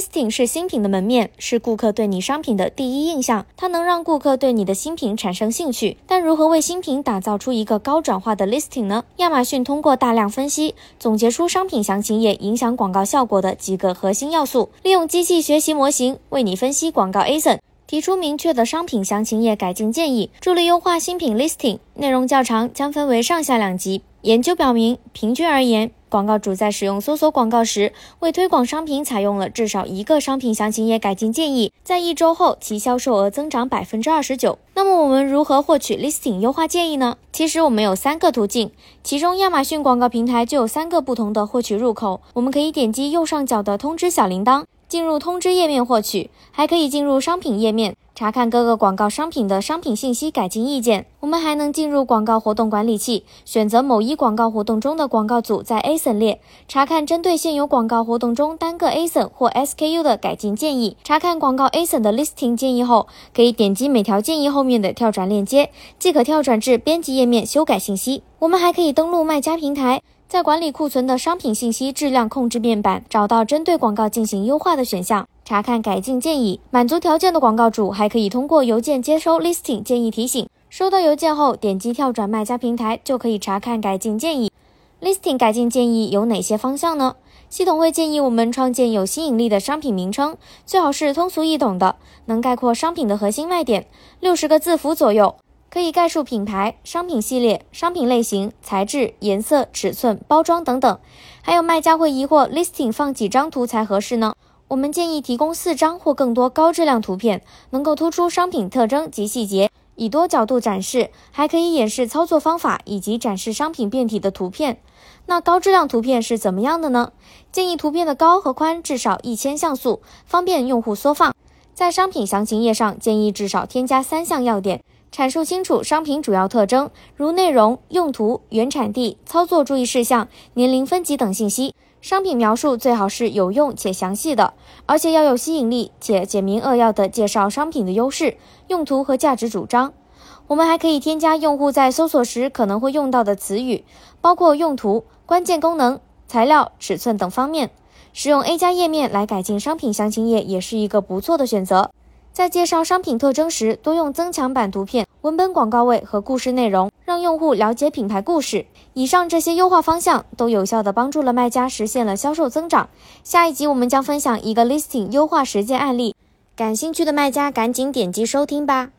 Listing 是新品的门面，是顾客对你商品的第一印象，它能让顾客对你的新品产生兴趣。但如何为新品打造出一个高转化的 Listing 呢？亚马逊通过大量分析，总结出商品详情页影响广告效果的几个核心要素，利用机器学习模型为你分析广告 ASIN，提出明确的商品详情页改进建议，助力优化新品 Listing。内容较长，将分为上下两集。研究表明，平均而言，广告主在使用搜索广告时，为推广商品采用了至少一个商品详情页改进建议，在一周后，其销售额增长百分之二十九。那么，我们如何获取 listing 优化建议呢？其实我们有三个途径，其中亚马逊广告平台就有三个不同的获取入口。我们可以点击右上角的通知小铃铛。进入通知页面获取，还可以进入商品页面查看各个广告商品的商品信息改进意见。我们还能进入广告活动管理器，选择某一广告活动中的广告组在 ASIN 列，查看针对现有广告活动中单个 ASIN 或 SKU 的改进建议。查看广告 ASIN 的 listing 建议后，可以点击每条建议后面的跳转链接，即可跳转至编辑页面修改信息。我们还可以登录卖家平台。在管理库存的商品信息质量控制面板，找到针对广告进行优化的选项，查看改进建议。满足条件的广告主还可以通过邮件接收 listing 建议提醒。收到邮件后，点击跳转卖家平台就可以查看改进建议。listing 改进建议有哪些方向呢？系统会建议我们创建有吸引力的商品名称，最好是通俗易懂的，能概括商品的核心卖点，六十个字符左右。可以概述品牌、商品系列、商品类型、材质、颜色、尺寸、包装等等。还有卖家会疑惑，listing 放几张图才合适呢？我们建议提供四张或更多高质量图片，能够突出商品特征及细节，以多角度展示，还可以演示操作方法以及展示商品变体的图片。那高质量图片是怎么样的呢？建议图片的高和宽至少一千像素，方便用户缩放。在商品详情页上，建议至少添加三项要点。阐述清楚商品主要特征，如内容、用途、原产地、操作注意事项、年龄分级等信息。商品描述最好是有用且详细的，而且要有吸引力且简明扼要的介绍商品的优势、用途和价值主张。我们还可以添加用户在搜索时可能会用到的词语，包括用途、关键功能、材料、尺寸等方面。使用 A 加页面来改进商品详情页也是一个不错的选择。在介绍商品特征时，多用增强版图片、文本广告位和故事内容，让用户了解品牌故事。以上这些优化方向都有效地帮助了卖家实现了销售增长。下一集我们将分享一个 listing 优化实践案例，感兴趣的卖家赶紧点击收听吧。